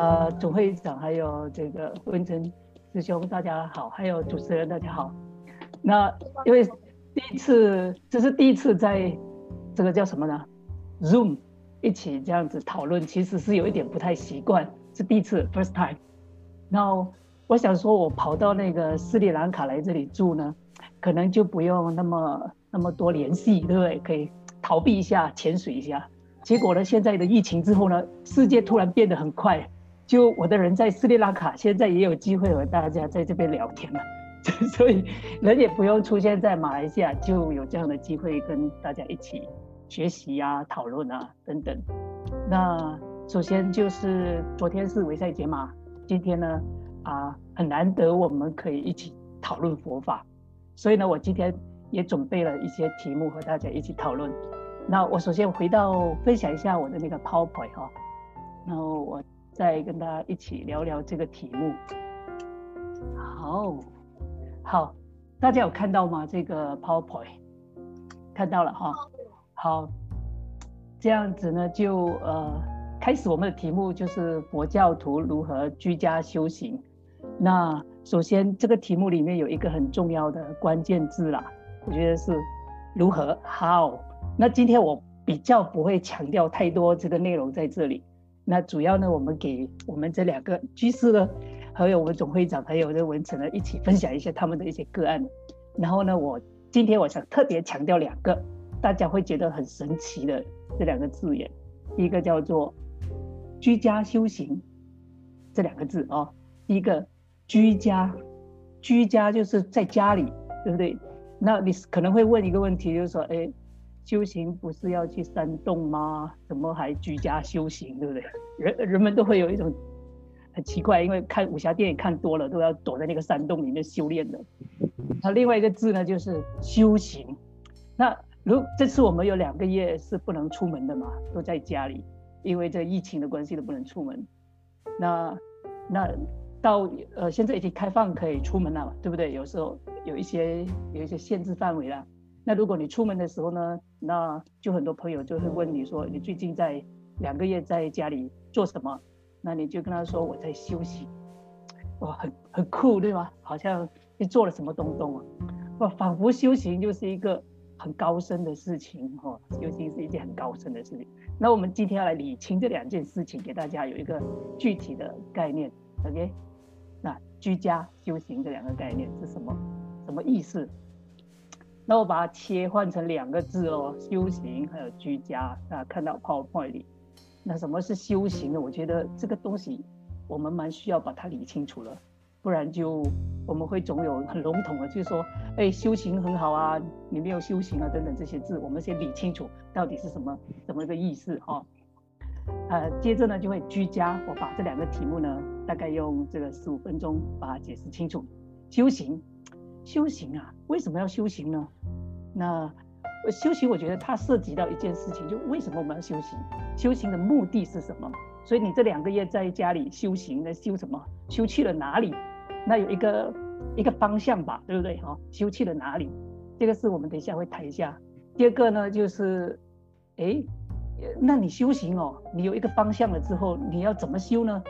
呃，总会长还有这个文成师兄，大家好，还有主持人大家好。那因为第一次，这是第一次在这个叫什么呢？Zoom 一起这样子讨论，其实是有一点不太习惯，是第一次 first time。然后我想说，我跑到那个斯里兰卡来这里住呢，可能就不用那么那么多联系，对不对？可以逃避一下，潜水一下。结果呢，现在的疫情之后呢，世界突然变得很快。就我的人在斯里兰卡，现在也有机会和大家在这边聊天了，所以人也不用出现在马来西亚，就有这样的机会跟大家一起学习啊、讨论啊等等。那首先就是昨天是维赛节嘛，今天呢啊很难得我们可以一起讨论佛法，所以呢我今天也准备了一些题目和大家一起讨论。那我首先回到分享一下我的那个 PowerPoint 哈，然后我。再跟大家一起聊聊这个题目。好，好，大家有看到吗？这个 PowerPoint 看到了哈。好，这样子呢，就呃开始我们的题目就是佛教徒如何居家修行。那首先这个题目里面有一个很重要的关键字啦，我觉得是如何 How。那今天我比较不会强调太多这个内容在这里。那主要呢，我们给我们这两个居士呢，还有我们总会长，还有这文成呢，一起分享一下他们的一些个案。然后呢，我今天我想特别强调两个，大家会觉得很神奇的这两个字眼。一个叫做居家修行这两个字哦。一个居家，居家就是在家里，对不对？那你可能会问一个问题，就是说，哎。修行不是要去山洞吗？怎么还居家修行，对不对？人人们都会有一种很奇怪，因为看武侠电影看多了，都要躲在那个山洞里面修炼的。那另外一个字呢，就是修行。那如这次我们有两个月是不能出门的嘛，都在家里，因为这疫情的关系都不能出门。那那到呃现在已经开放可以出门了嘛，对不对？有时候有一些有一些限制范围了。那如果你出门的时候呢，那就很多朋友就会问你说，你最近在两个月在家里做什么？那你就跟他说我在休息，哇，很很酷，对吗？好像你做了什么东东啊？哇，仿佛修行就是一个很高深的事情哈，修行是一件很高深的事情。那我们今天要来理清这两件事情，给大家有一个具体的概念，OK？那居家修行这两个概念是什么？什么意思？那我把它切换成两个字哦，修行还有居家啊，看到 PowerPoint 里。那什么是修行呢？我觉得这个东西我们蛮需要把它理清楚了，不然就我们会总有很笼统的，就是说，哎，修行很好啊，你没有修行啊等等这些字，我们先理清楚到底是什么什么个意思哈。呃，接着呢就会居家，我把这两个题目呢大概用这个十五分钟把它解释清楚。修行。修行啊，为什么要修行呢？那修行，我觉得它涉及到一件事情，就为什么我们要修行？修行的目的是什么？所以你这两个月在家里修行，那修什么？修去了哪里？那有一个一个方向吧，对不对？哈，修去了哪里？这个是我们等一下会谈一下。第二个呢，就是，哎，那你修行哦，你有一个方向了之后，你要怎么修呢？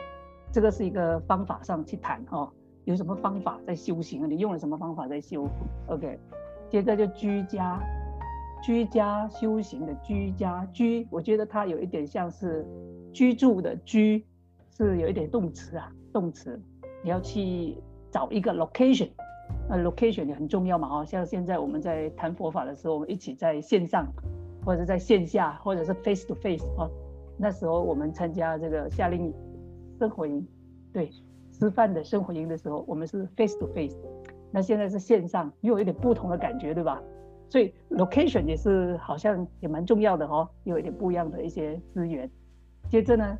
这个是一个方法上去谈哦。有什么方法在修行？你用了什么方法在修？OK，接着就居家，居家修行的居家居，我觉得它有一点像是居住的居，是有一点动词啊，动词。你要去找一个 location，那 location 也很重要嘛，哦，像现在我们在谈佛法的时候，我们一起在线上，或者在线下，或者是 face to face 哦，那时候我们参加这个夏令营生活营，对。吃饭的生活营的时候，我们是 face to face，那现在是线上，又有一点不同的感觉，对吧？所以 location 也是好像也蛮重要的哦，有一点不一样的一些资源。接着呢，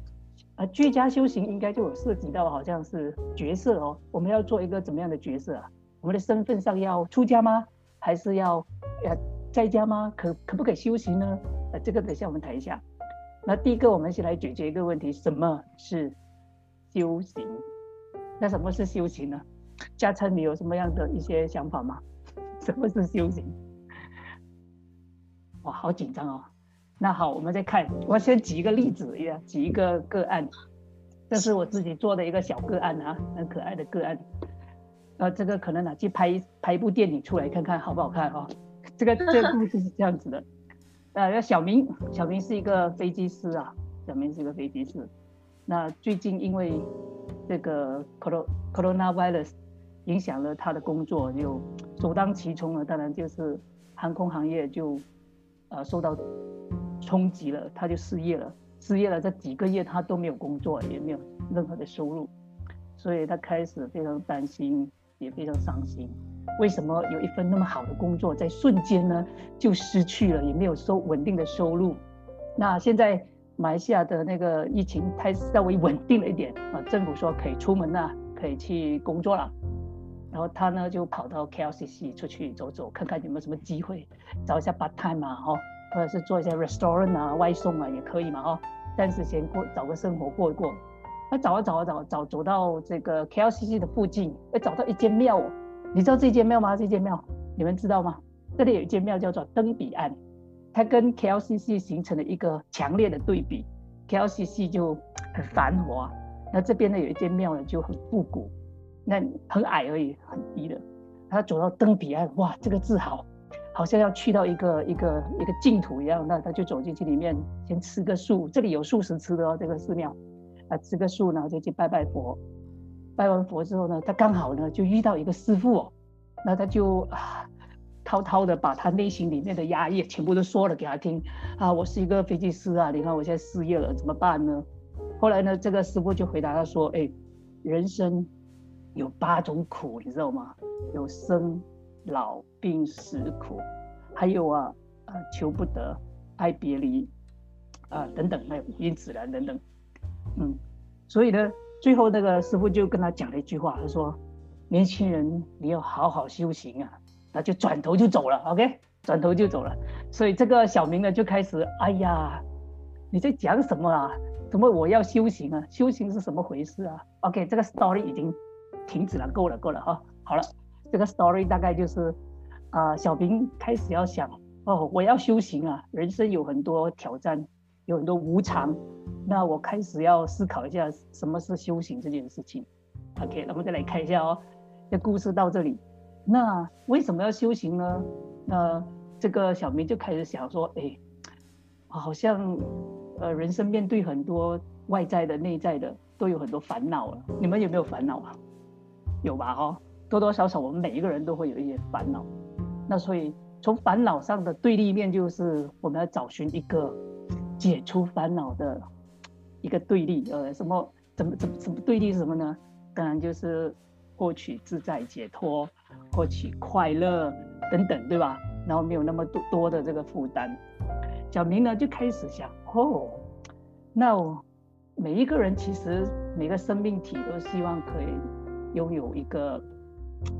啊，居家修行应该就有涉及到好像是角色哦，我们要做一个怎么样的角色啊？我们的身份上要出家吗？还是要呃在家吗？可可不可以修行呢？呃，这个等下我们谈一下。那第一个，我们先来解决一个问题：什么是修行？那什么是修行呢？嘉诚，你有什么样的一些想法吗？什么是修行？哇，好紧张哦。那好，我们再看，我先举一个例子，也，举一个个案。这是我自己做的一个小个案啊，很可爱的个案。呃，这个可能拿去拍拍一部电影出来看看好不好看哦。这个这个故事是这样子的。呃，小明，小明是一个飞机师啊，小明是一个飞机师。那最近因为这个 corona virus 影响了他的工作，就首当其冲了，当然就是航空行业就呃受到冲击了，他就失业了。失业了这几个月，他都没有工作，也没有任何的收入，所以他开始非常担心，也非常伤心。为什么有一份那么好的工作，在瞬间呢就失去了，也没有收稳定的收入？那现在马来西亚的那个疫情开始稍微稳定了一点啊，政府说可以出门了，可以去工作了。然后他呢就跑到 KLCC 出去走走，看看有没有什么机会，找一下 part time 嘛，哈，或者是做一下 restaurant 啊，外送啊也可以嘛，哈，暂时先过找个生活过一过。他找啊找啊找找走到这个 KLCC 的附近，哎，找到一间庙。你知道这间庙吗？这间庙你们知道吗？这里有一间庙叫做登彼岸，它跟 KLCC 形成了一个强烈的对比。KLCC 就很繁华，那这边呢有一间庙呢就很复古，那很矮而已，很低的。他走到登彼岸，哇，这个字好，好像要去到一个一个一个净土一样。那他就走进去里面，先吃个素，这里有素食吃的哦，这个寺庙啊，吃个素呢就去拜拜佛。拜完佛之后呢，他刚好呢就遇到一个师傅哦，那他就啊滔滔的把他内心里面的压抑全部都说了给他听啊，我是一个飞机师啊，你看我现在失业了怎么办呢？后来呢，这个师傅就回答他说，哎，人生有八种苦，你知道吗？有生老病死苦，还有啊啊求不得、爱别离啊等等，还有五阴子然等等，嗯，所以呢。最后那个师傅就跟他讲了一句话，他说：“年轻人，你要好好修行啊。”他就转头就走了，OK，转头就走了。所以这个小明呢就开始：“哎呀，你在讲什么啊？怎么我要修行啊？修行是什么回事啊？”OK，这个 story 已经停止了，够了，够了哈。好了，这个 story 大概就是啊，小明开始要想：“哦，我要修行啊，人生有很多挑战。”有很多无常，那我开始要思考一下什么是修行这件事情。OK，那我们再来看一下哦，这故事到这里，那为什么要修行呢？那这个小明就开始想说，哎，好像呃人生面对很多外在的、内在的，都有很多烦恼了。你们有没有烦恼啊？有吧？哦，多多少少我们每一个人都会有一些烦恼。那所以从烦恼上的对立面，就是我们要找寻一个。解除烦恼的一个对立，呃，什么怎么怎么怎么对立是什么呢？当然就是获取自在解脱，获取快乐等等，对吧？然后没有那么多多的这个负担。小明呢就开始想，哦，那我每一个人其实每个生命体都希望可以拥有一个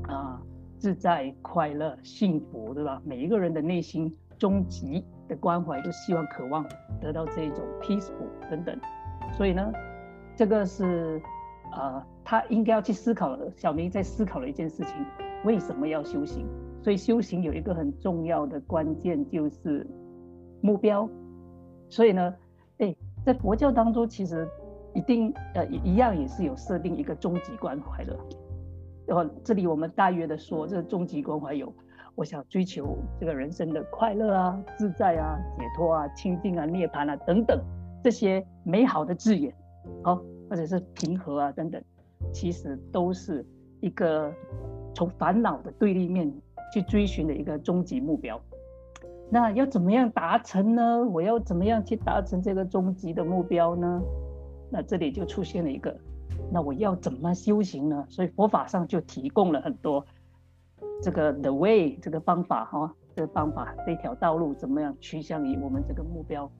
啊自在、快乐、幸福，对吧？每一个人的内心终极。的关怀都希望渴望得到这种 peaceful 等等，所以呢，这个是呃他应该要去思考。小明在思考了一件事情：为什么要修行？所以修行有一个很重要的关键就是目标。所以呢，哎，在佛教当中其实一定呃一样也是有设定一个终极关怀的。然后这里我们大约的说，这个终极关怀有。我想追求这个人生的快乐啊、自在啊、解脱啊、清净啊、涅槃啊等等这些美好的字眼，好，或者是平和啊等等，其实都是一个从烦恼的对立面去追寻的一个终极目标。那要怎么样达成呢？我要怎么样去达成这个终极的目标呢？那这里就出现了一个，那我要怎么修行呢？所以佛法上就提供了很多。这个 the way 这个方法哈，这个方法这条道路怎么样趋向于我们这个目标？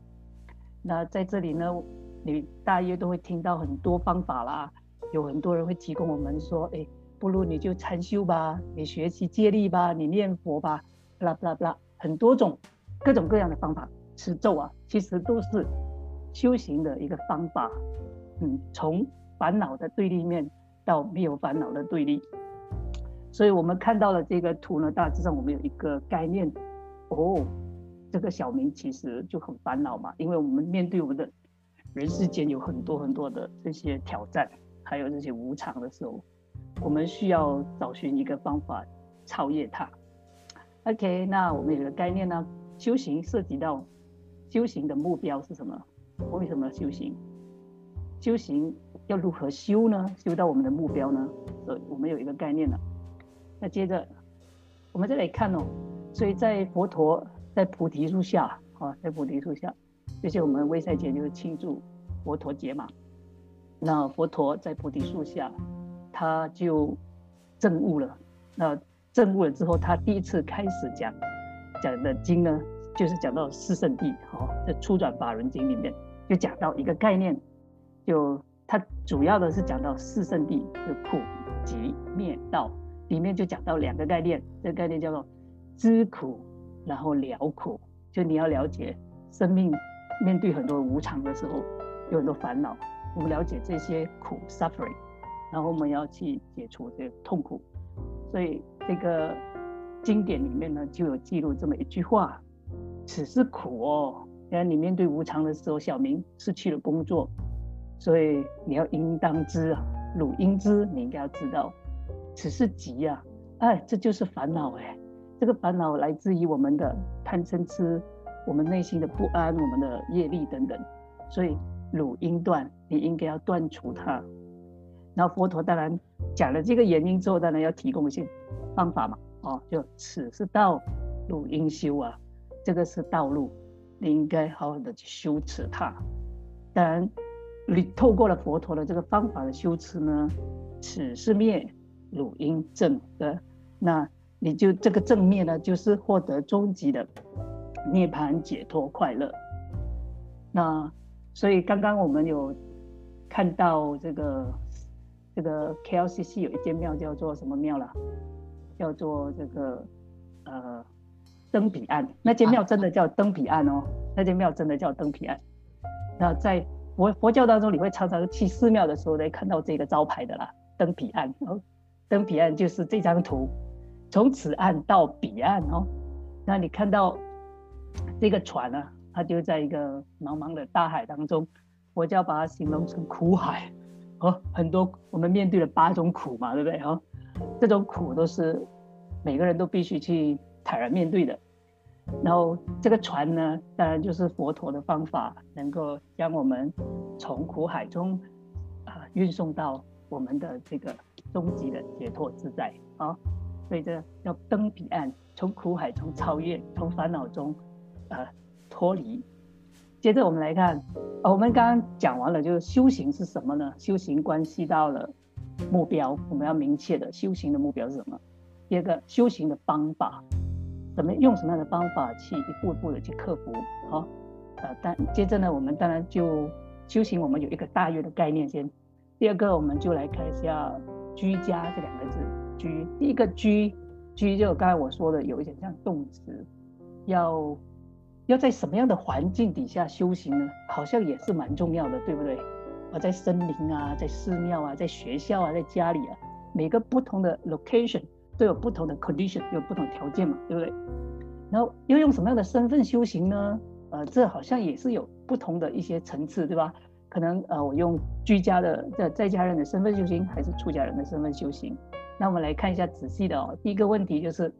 那在这里呢，你大约都会听到很多方法啦，有很多人会提供我们说，哎，不如你就禅修吧，你学习借力吧，你念佛吧，啦啦啦，很多种各种各样的方法，持咒啊，其实都是修行的一个方法。嗯，从烦恼的对立面到没有烦恼的对立。所以我们看到了这个图呢，大致上我们有一个概念，哦，这个小明其实就很烦恼嘛，因为我们面对我们的人世间有很多很多的这些挑战，还有这些无常的时候，我们需要找寻一个方法超越它。OK，那我们有个概念呢，修行涉及到修行的目标是什么？为什么修行？修行要如何修呢？修到我们的目标呢？所以我们有一个概念了。那接着我们再来看哦，所以在佛陀在菩提树下啊，在菩提树下，这些我们微赛节就是庆祝佛陀节嘛。那佛陀在菩提树下，他就证悟了。那证悟了之后，他第一次开始讲讲的经呢，就是讲到四圣谛，好，在《初转法轮经》里面就讲到一个概念，就它主要的是讲到四圣谛，就苦集灭道，里面就讲到两个概念，这个概念叫做知苦，然后了苦，就你要了解生命面对很多无常的时候，有很多烦恼，我们了解这些苦 suffering，然后我们要去解除这个痛苦，所以。这个经典里面呢，就有记录这么一句话：“此是苦哦。”因你面对无常的时候，小明失去了工作，所以你要应当知啊，汝应知，你应该要知道，此是急啊！哎，这就是烦恼哎。这个烦恼来自于我们的贪嗔痴，我们内心的不安，我们的业力等等。所以汝应断，你应该要断除它。然后佛陀当然讲了这个原因之后，当然要提供一些。方法嘛，哦，就此是道路应修啊，这个是道路，你应该好好的去修持它。当然，你透过了佛陀的这个方法的修持呢，此是灭，汝应正的，那你就这个正面呢，就是获得终极的涅槃解脱快乐。那所以刚刚我们有看到这个这个 KLCC 有一间庙叫做什么庙了？叫做这个呃登彼岸，那间庙真的叫登彼岸哦，那间庙真的叫登彼岸。那在佛佛教当中，你会常常去寺庙的时候，会看到这个招牌的啦，登彼岸哦，登彼岸就是这张图，从此岸到彼岸哦。那你看到这个船呢，它就在一个茫茫的大海当中，佛教把它形容成苦海哦，很多我们面对了八种苦嘛，对不对哦？这种苦都是每个人都必须去坦然面对的。然后这个船呢，当然就是佛陀的方法，能够将我们从苦海中啊运送到我们的这个终极的解脱自在啊。所以这要登彼岸，从苦海中超越，从烦恼中呃脱离。接着我们来看，我们刚刚讲完了，就是修行是什么呢？修行关系到了。目标我们要明确的修行的目标是什么？第二个修行的方法，怎么用什么样的方法去一步一步的去克服？好，呃，但接着呢，我们当然就修行，我们有一个大约的概念先。第二个，我们就来看一下居家这两个字。居，第一个居，居就刚才我说的有一点像动词，要要在什么样的环境底下修行呢？好像也是蛮重要的，对不对？啊，在森林啊，在寺庙啊，在学校啊，在家里啊，每个不同的 location 都有不同的 condition，有不同条件嘛，对不对？然后要用什么样的身份修行呢？呃，这好像也是有不同的一些层次，对吧？可能呃，我用居家的在在家人的身份修行，还是出家人的身份修行？那我们来看一下仔细的哦。第一个问题就是，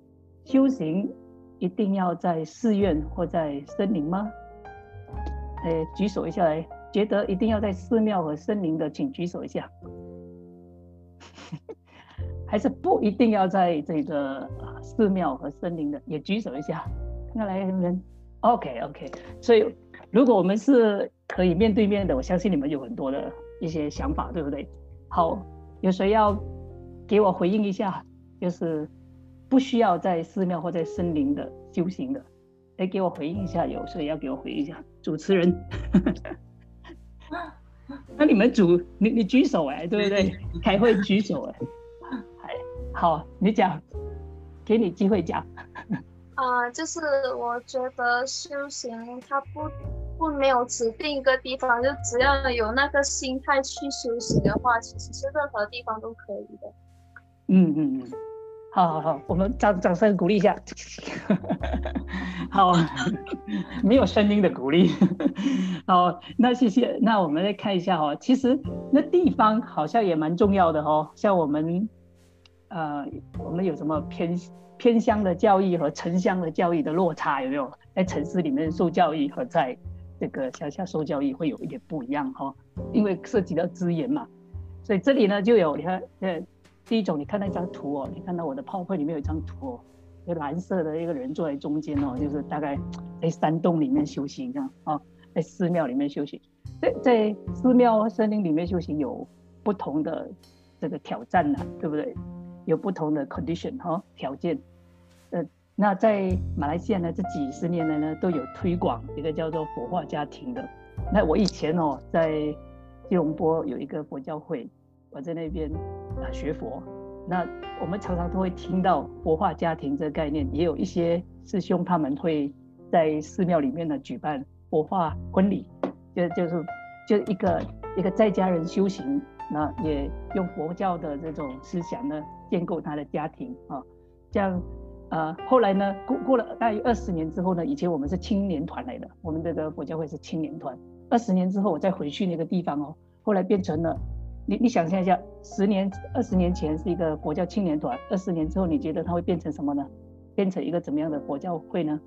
修行一定要在寺院或在森林吗？哎，举手一下来。觉得一定要在寺庙和森林的，请举手一下。还是不一定要在这个寺庙和森林的，也举手一下。看看来人，OK OK。所以如果我们是可以面对面的，我相信你们有很多的一些想法，对不对？好，有谁要给我回应一下？就是不需要在寺庙或在森林的修行的，来给我回应一下。有谁要给我回应一下？主持人。那你们组，你你举手哎，对不对？开会举手哎，好，你讲，给你机会讲。啊，就是我觉得修行它不不没有指定一个地方，就只要有那个心态去修行的话，其实是任何地方都可以的。嗯嗯嗯，好好好，我们掌掌声鼓励一下。好，没有声音的鼓励。好，那谢谢。那我们来看一下哦，其实那地方好像也蛮重要的哦。像我们，呃，我们有什么偏偏乡的教育和城乡的教育的落差有没有？在城市里面受教育和在这个乡下受教育会有一点不一样哈，因为涉及到资源嘛。所以这里呢就有你看，呃。第一种，你看那张图哦，你看到我的泡泡里面有一张图哦，有蓝色的一个人坐在中间哦，就是大概在山洞里面修行这样啊，在寺庙里面修行，在在寺庙森林里面修行有不同的这个挑战呐，对不对？有不同的 condition 哈条件，呃，那在马来西亚呢，这几十年来呢都有推广一个叫做佛化家庭的。那我以前哦在吉隆坡有一个佛教会。我在那边啊学佛，那我们常常都会听到佛化家庭这个概念，也有一些师兄他们会在寺庙里面呢举办佛化婚礼，就就是就一个一个在家人修行，那也用佛教的这种思想呢建构他的家庭啊，这样呃后来呢过过了大约二十年之后呢，以前我们是青年团来的，我们这个佛教会是青年团，二十年之后我再回去那个地方哦，后来变成了。你你想象一下，十年、二十年前是一个佛教青年团，二十年之后，你觉得它会变成什么呢？变成一个怎么样的佛教会呢？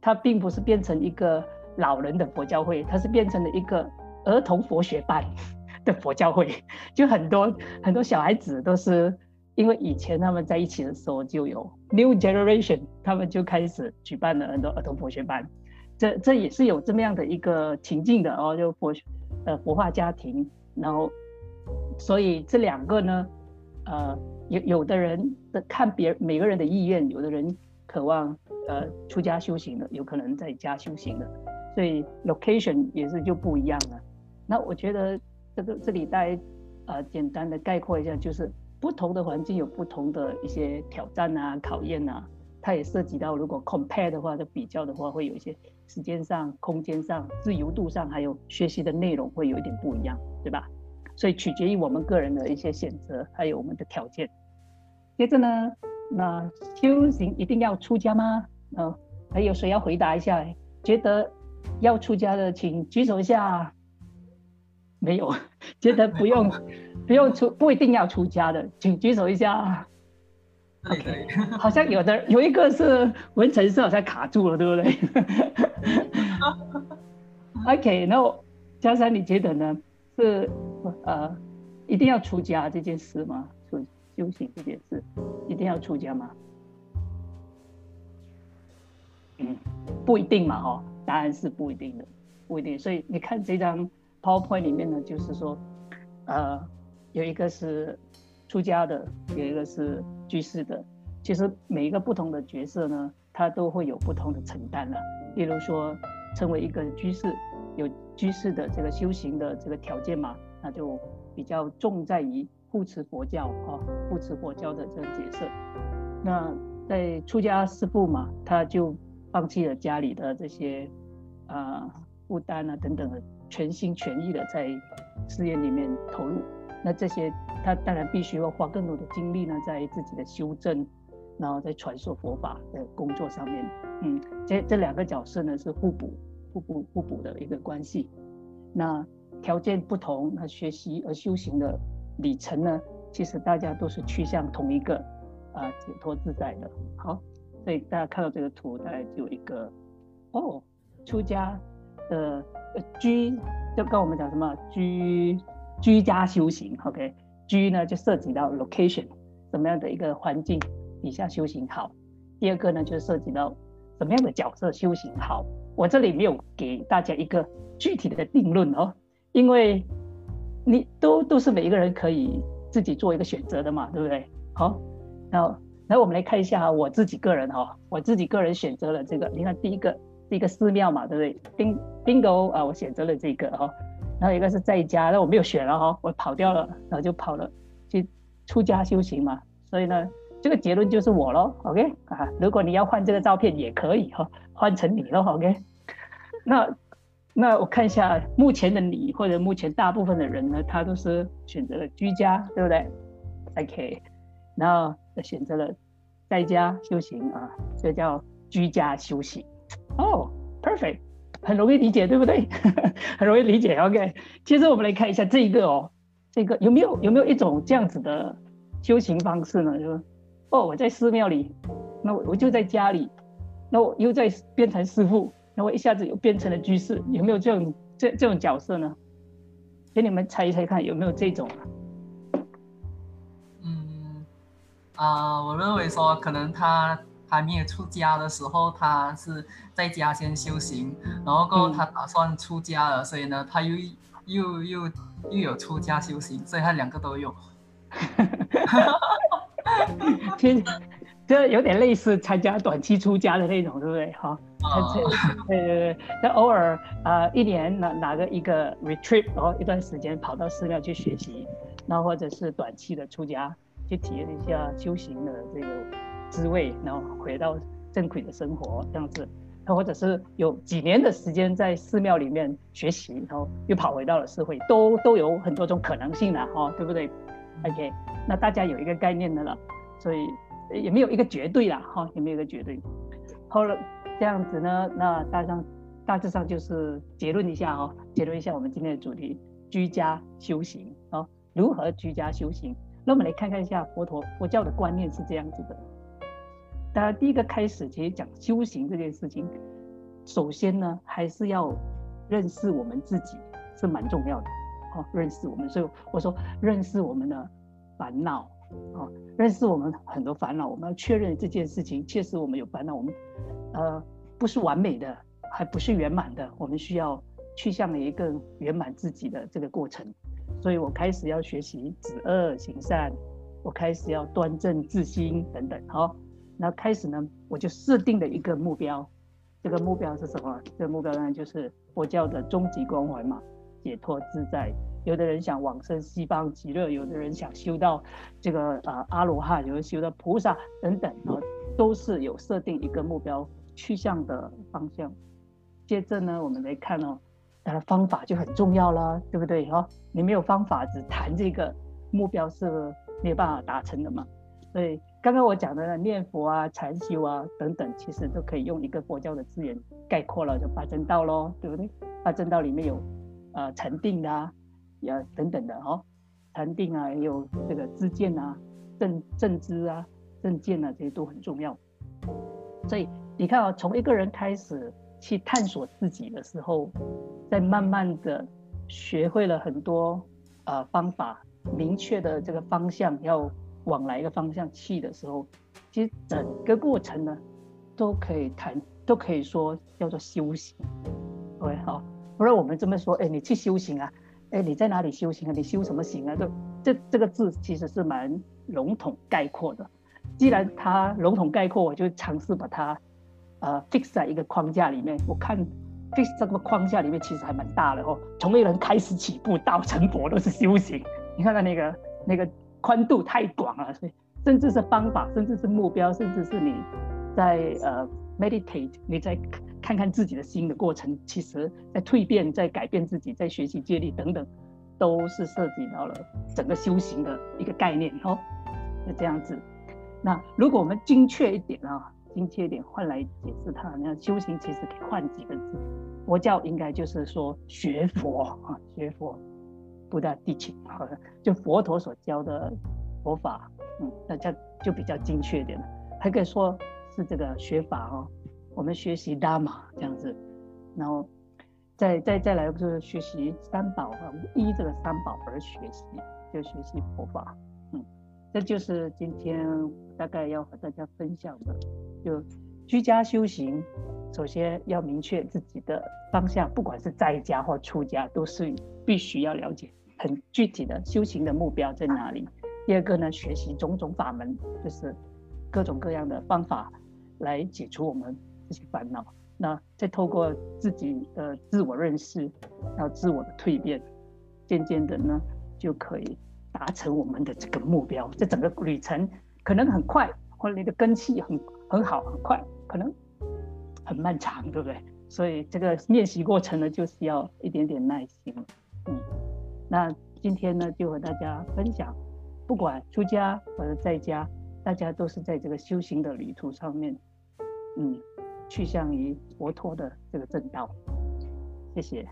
它并不是变成一个老人的佛教会，它是变成了一个儿童佛学班的佛教会。就很多很多小孩子都是因为以前他们在一起的时候就有 new generation，他们就开始举办了很多儿童佛学班。这这也是有这么样的一个情境的哦，就佛呃佛化家庭，然后。所以这两个呢，呃，有有的人的看别每个人的意愿，有的人渴望呃出家修行的，有可能在家修行的，所以 location 也是就不一样了。那我觉得这个这里大家呃简单的概括一下，就是不同的环境有不同的一些挑战啊、考验啊，它也涉及到如果 compare 的话，就比较的话，会有一些时间上、空间上、自由度上，还有学习的内容会有一点不一样，对吧？所以取决于我们个人的一些选择，还有我们的条件。接着呢，那修行一定要出家吗？嗯，还有谁要回答一下？觉得要出家的，请举手一下。没有，觉得不用，不用出，不一定要出家的，请举手一下。OK，好像有的有一个是文成是好像卡住了，对不对？OK，那嘉山你觉得呢？是呃，一定要出家这件事吗？出修行这件事，一定要出家吗？嗯，不一定嘛，哈，答案是不一定的，不一定。所以你看这张 PowerPoint 里面呢，就是说，呃，有一个是出家的，有一个是居士的。其实每一个不同的角色呢，他都会有不同的承担了。例如说，成为一个居士。有居士的这个修行的这个条件嘛，那就比较重在于护持佛教啊，护持佛教的这个角色。那在出家师父嘛，他就放弃了家里的这些啊负担啊等等的，全心全意的在事业里面投入。那这些他当然必须要花更多的精力呢，在自己的修正，然后在传授佛法的工作上面。嗯，这这两个角色呢是互补。互补互补的一个关系，那条件不同，那学习而修行的里程呢，其实大家都是趋向同一个啊解脱自在的。好，所以大家看到这个图，大概就有一个哦，出家的居，就跟我们讲什么居居家修行，OK，居呢就涉及到 location，什么样的一个环境底下修行好。第二个呢就涉及到什么样的角色修行好。我这里没有给大家一个具体的定论哦，因为你都都是每一个人可以自己做一个选择的嘛，对不对？好，那那我们来看一下我自己个人哈，我自己个人选择了这个，你看第一个是一个寺庙嘛，对不对？丁 bingo 啊，我选择了这个哈，然后一个是在家，那我没有选了哈，我跑掉了，然后就跑了去出家修行嘛，所以呢。这个结论就是我喽，OK 啊？如果你要换这个照片也可以哈，换成你喽，OK？那那我看一下目前的你或者目前大部分的人呢，他都是选择了居家，对不对？OK，然后选择了在家修行啊，这叫居家修行。哦，perfect，很容易理解，对不对？很容易理解。OK，接着我们来看一下这一个哦，这个有没有有没有一种这样子的修行方式呢？就是哦，我在寺庙里，那我我就在家里，那我又在变成师傅，那我一下子又变成了居士，有没有这种这这种角色呢？给你们猜一猜看，有没有这种？嗯，啊，我认为说可能他还没有出家的时候，他是在家先修行，然后过后他打算出家了，所以呢，他又又又又有出家修行，所以他两个都有。其实这有点类似参加短期出家的那种，对不对？哈。对对对，那偶尔啊，一年哪哪个一个 retreat，然后一段时间跑到寺庙去学习，那或者是短期的出家，去体验一下修行的这个滋味，然后回到正轨的生活这样子，那或者是有几年的时间在寺庙里面学习，然后又跑回到了社会，都都有很多种可能性的哈，对不对？OK，那大家有一个概念的了，所以也没有一个绝对啦，哈，也没有一个绝对，好了。这样子呢，那大上大致上就是结论一下哦，结论一下我们今天的主题：居家修行哦，如何居家修行？那我们来看看一下佛陀佛教的观念是这样子的。当然，第一个开始其实讲修行这件事情，首先呢还是要认识我们自己是蛮重要的哦，认识我们，所以我说认识我们的烦恼哦，认识我们很多烦恼，我们要确认这件事情确实我们有烦恼，我们。呃，不是完美的，还不是圆满的，我们需要去向一个圆满自己的这个过程。所以我开始要学习止恶行善，我开始要端正自心等等。好，那开始呢，我就设定了一个目标。这个目标是什么？这个目标呢，就是佛教的终极关怀嘛，解脱自在。有的人想往生西方极乐，有的人想修到这个呃阿罗汉，有人修到菩萨等等啊，都是有设定一个目标。去向的方向，接着呢，我们来看哦，它的方法就很重要了，对不对？哈，你没有方法，只谈这个目标是没有办法达成的嘛。所以刚刚我讲的念佛啊、禅修啊等等，其实都可以用一个佛教的字眼概括了，就八正道喽，对不对？八正道里面有呃禅定的啊，呀等等的哦，禅定啊，也有这个知见啊、正正知啊、正见啊，这些都很重要。所以。你看啊，从一个人开始去探索自己的时候，在慢慢的学会了很多呃方法，明确的这个方向要往哪一个方向去的时候，其实整个过程呢，都可以谈，都可以说叫做修行。对好，不然我们这么说，哎，你去修行啊，哎，你在哪里修行啊？你修什么行啊？这这这个字其实是蛮笼统概括的。既然它笼统概括，我就尝试把它。呃，fix 在一个框架里面，我看 fix 这个框架里面其实还蛮大的哦。从一个人开始起步到成佛都是修行，你看看那个那个宽度太广了，所以甚至是方法，甚至是目标，甚至是你在呃 meditate，你在看看自己的心的过程，其实在蜕变，在改变自己，在学习借力等等，都是涉及到了整个修行的一个概念哦。那这样子，那如果我们精确一点啊。精确一点换来解释它，那修行其实可以换几个字，佛教应该就是说学佛啊，学佛，不大地情，好的，就佛陀所教的佛法，嗯，那这就比较精确点了。还可以说是这个学法哦，我们学习达玛这样子，然后再再再来就是学习三宝啊，依这个三宝而学习，就学习佛法，嗯，这就是今天大概要和大家分享的。就居家修行，首先要明确自己的方向，不管是在家或出家，都是必须要了解很具体的修行的目标在哪里。第二个呢，学习种种法门，就是各种各样的方法来解除我们这些烦恼。那再透过自己的自我认识，然后自我的蜕变，渐渐的呢，就可以达成我们的这个目标。这整个旅程可能很快，或者你的根气很。很好，很快，可能很漫长，对不对？所以这个练习过程呢，就是要一点点耐心。嗯，那今天呢，就和大家分享，不管出家或者在家，大家都是在这个修行的旅途上面，嗯，趋向于佛陀的这个正道。谢谢。